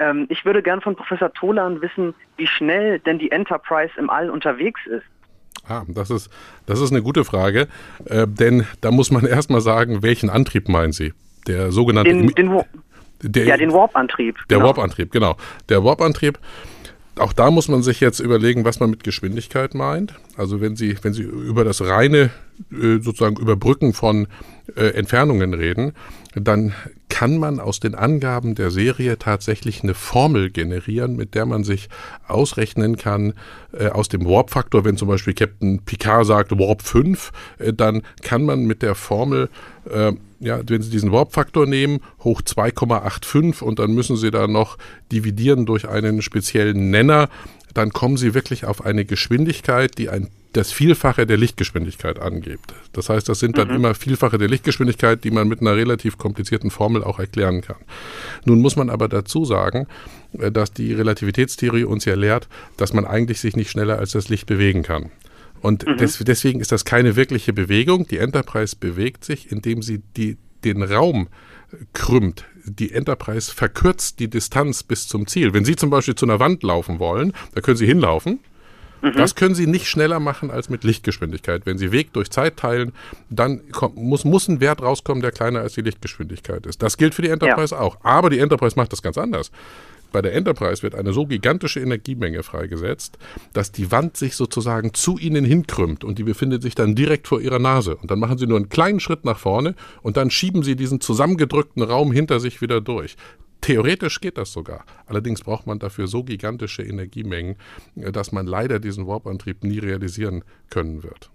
Ähm, ich würde gern von Professor Tolan wissen, wie schnell denn die Enterprise im All unterwegs ist. Ah, das ist, das ist eine gute Frage, äh, denn da muss man erstmal sagen, welchen Antrieb meinen Sie? Der sogenannte. Den, den, der, ja, den Warp-Antrieb. Der genau. Warp-Antrieb, genau. Der Warp-Antrieb auch da muss man sich jetzt überlegen, was man mit Geschwindigkeit meint. Also wenn Sie, wenn Sie über das reine äh, sozusagen Überbrücken von äh, Entfernungen reden, dann kann man aus den Angaben der Serie tatsächlich eine Formel generieren, mit der man sich ausrechnen kann, äh, aus dem Warp-Faktor, wenn zum Beispiel Captain Picard sagt Warp 5, äh, dann kann man mit der Formel äh, ja, wenn Sie diesen Warp-Faktor nehmen, hoch 2,85 und dann müssen Sie da noch dividieren durch einen speziellen Nenner, dann kommen Sie wirklich auf eine Geschwindigkeit, die ein das Vielfache der Lichtgeschwindigkeit angibt. Das heißt, das sind dann mhm. immer Vielfache der Lichtgeschwindigkeit, die man mit einer relativ komplizierten Formel auch erklären kann. Nun muss man aber dazu sagen, äh, dass die Relativitätstheorie uns ja lehrt, dass man eigentlich sich nicht schneller als das Licht bewegen kann. Und mhm. des, deswegen ist das keine wirkliche Bewegung. Die Enterprise bewegt sich, indem sie die, den Raum krümmt. Die Enterprise verkürzt die Distanz bis zum Ziel. Wenn Sie zum Beispiel zu einer Wand laufen wollen, da können Sie hinlaufen. Mhm. Das können Sie nicht schneller machen als mit Lichtgeschwindigkeit. Wenn Sie Weg durch Zeit teilen, dann kommt, muss, muss ein Wert rauskommen, der kleiner als die Lichtgeschwindigkeit ist. Das gilt für die Enterprise ja. auch. Aber die Enterprise macht das ganz anders bei der Enterprise wird eine so gigantische Energiemenge freigesetzt, dass die Wand sich sozusagen zu ihnen hinkrümmt und die befindet sich dann direkt vor ihrer Nase. Und dann machen sie nur einen kleinen Schritt nach vorne und dann schieben sie diesen zusammengedrückten Raum hinter sich wieder durch. Theoretisch geht das sogar. Allerdings braucht man dafür so gigantische Energiemengen, dass man leider diesen Warp-Antrieb nie realisieren können wird.